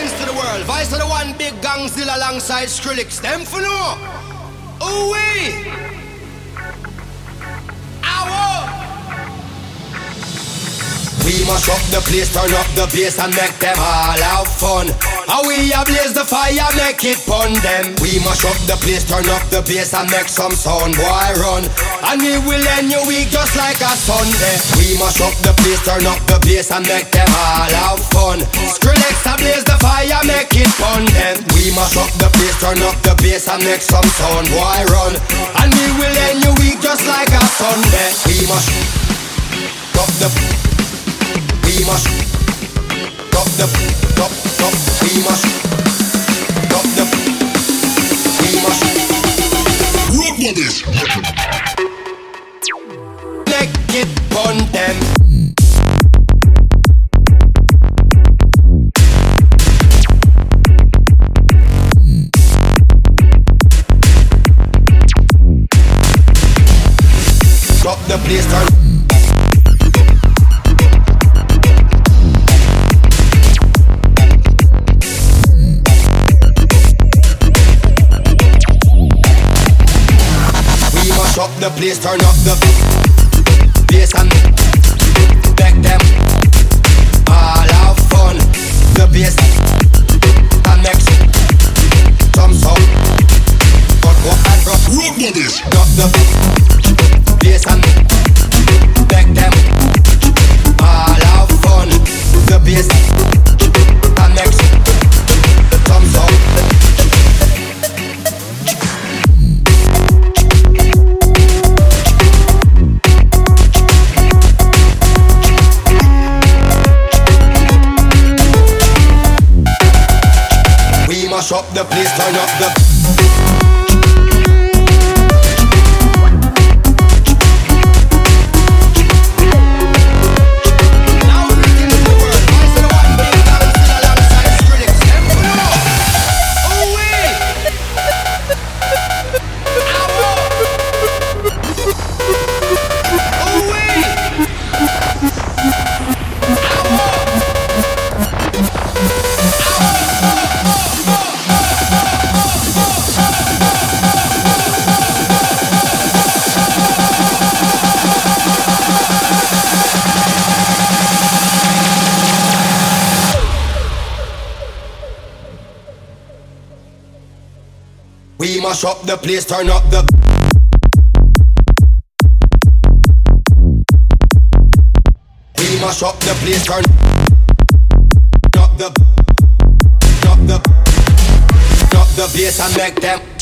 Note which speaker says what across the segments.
Speaker 1: To the world. Vice of the one big gangzilla alongside Skrillex. Them for no. Ooh wee. We must up the place, turn up the bass and make them all have fun. How we blaze the fire, make it pun them. We must up the place, turn up the bass and make some sound, boy run. And we will end your week just like a Sunday. We must up the place, turn up the bass and make them all have fun. Skrillex blaze the fire, make it pun them. We must up the place, turn up the bass and make some sound, boy run. And we will end your week just like a Sunday. We must up the we must drop the drop drop the place, turn the place, turn up the bass and back them. All have fun. The bass connects some sound. But what I drop, drop the up the place, turn up the mash up the place, turn up the. We mash up the place, turn up the, up the, up the bass and make them.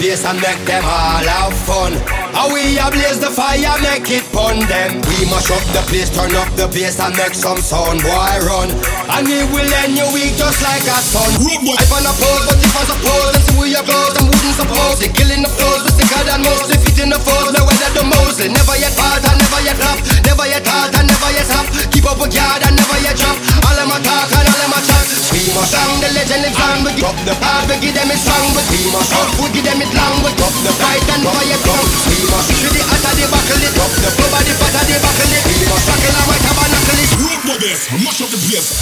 Speaker 1: Place and make them all have fun. How we blaze the fire, make it pun them. We mash up the place, turn up the bass and make some sound, boy run. And we will end your week just like a sun. I find a pose, but if I suppose, and see where you blows, and wouldn't suppose. They killing the flows, we sicker than most, they in the foes, no weather the Mosley. Never yet part and never yet flop, never yet hard and never yet stop. Keep up with yard must song the legend lives on, we drop the hard, we give them it strong, but we must up, we give them it long, we drop the fight and yet come. We must shoot the hotter the buckle it, drop the nobody fatter the buckle it. We must rock in a white tabernacle it.
Speaker 2: Rock with this, mash up the place.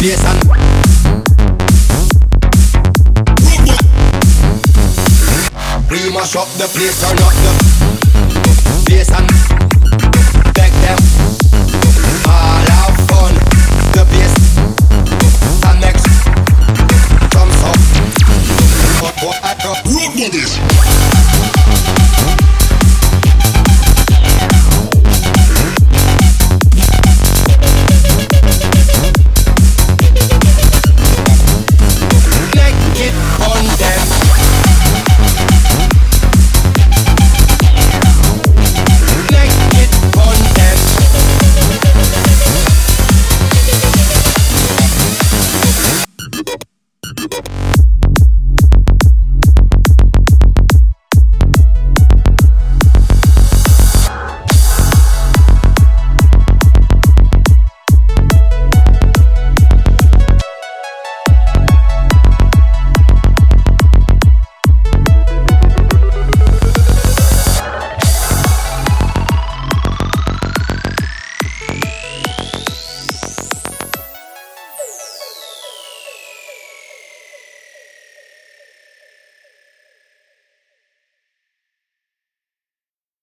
Speaker 1: Bass and mash up the place, turn up the bass and